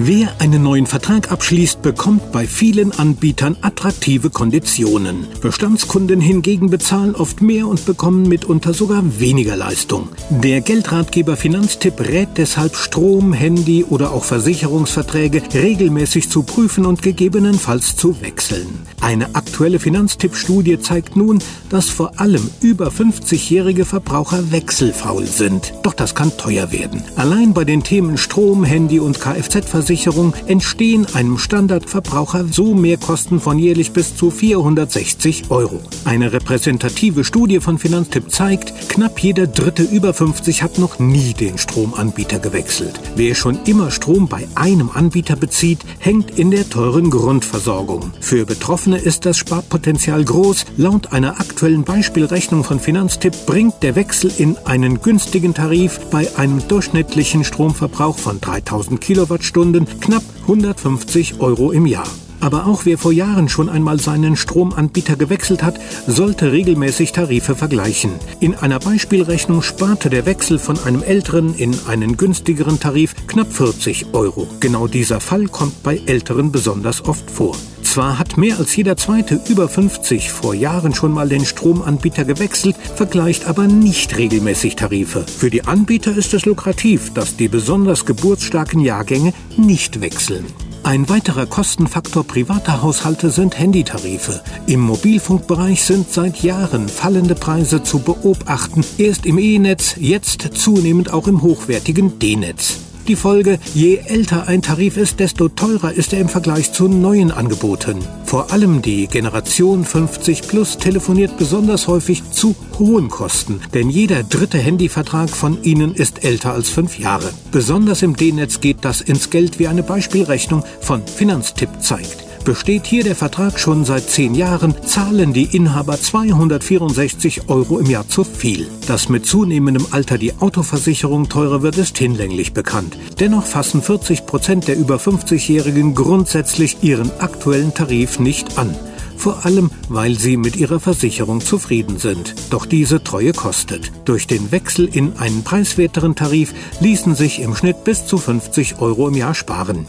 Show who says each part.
Speaker 1: Wer einen neuen Vertrag abschließt, bekommt bei vielen Anbietern attraktive Konditionen. Bestandskunden hingegen bezahlen oft mehr und bekommen mitunter sogar weniger Leistung. Der Geldratgeber Finanztipp rät deshalb Strom, Handy oder auch Versicherungsverträge regelmäßig zu prüfen und gegebenenfalls zu wechseln. Eine aktuelle Finanztipp-Studie zeigt nun, dass vor allem über 50-jährige Verbraucher wechselfaul sind. Doch das kann teuer werden. Allein bei den Themen Strom, Handy und Kfz-Versicherung Versicherung entstehen einem Standardverbraucher so Mehrkosten von jährlich bis zu 460 Euro. Eine repräsentative Studie von Finanztipp zeigt, knapp jeder Dritte über 50 hat noch nie den Stromanbieter gewechselt. Wer schon immer Strom bei einem Anbieter bezieht, hängt in der teuren Grundversorgung. Für Betroffene ist das Sparpotenzial groß. Laut einer aktuellen Beispielrechnung von Finanztipp bringt der Wechsel in einen günstigen Tarif bei einem durchschnittlichen Stromverbrauch von 3000 Kilowattstunden Kunden knapp 150 Euro im Jahr. Aber auch wer vor Jahren schon einmal seinen Stromanbieter gewechselt hat, sollte regelmäßig Tarife vergleichen. In einer Beispielrechnung sparte der Wechsel von einem älteren in einen günstigeren Tarif knapp 40 Euro. Genau dieser Fall kommt bei älteren besonders oft vor. Zwar hat mehr als jeder zweite über 50 vor Jahren schon mal den Stromanbieter gewechselt, vergleicht aber nicht regelmäßig Tarife. Für die Anbieter ist es lukrativ, dass die besonders geburtsstarken Jahrgänge nicht wechseln. Ein weiterer Kostenfaktor privater Haushalte sind Handytarife. Im Mobilfunkbereich sind seit Jahren fallende Preise zu beobachten, erst im E-Netz, jetzt zunehmend auch im hochwertigen D-Netz. Die Folge, je älter ein Tarif ist, desto teurer ist er im Vergleich zu neuen Angeboten. Vor allem die Generation 50 Plus telefoniert besonders häufig zu hohen Kosten, denn jeder dritte Handyvertrag von ihnen ist älter als fünf Jahre. Besonders im D-Netz geht das ins Geld, wie eine Beispielrechnung von Finanztipp zeigt. Besteht hier der Vertrag schon seit zehn Jahren, zahlen die Inhaber 264 Euro im Jahr zu viel. Dass mit zunehmendem Alter die Autoversicherung teurer wird, ist hinlänglich bekannt. Dennoch fassen 40 Prozent der über 50-Jährigen grundsätzlich ihren aktuellen Tarif nicht an vor allem weil sie mit ihrer Versicherung zufrieden sind. Doch diese Treue kostet. Durch den Wechsel in einen preiswerteren Tarif ließen sich im Schnitt bis zu 50 Euro im Jahr sparen.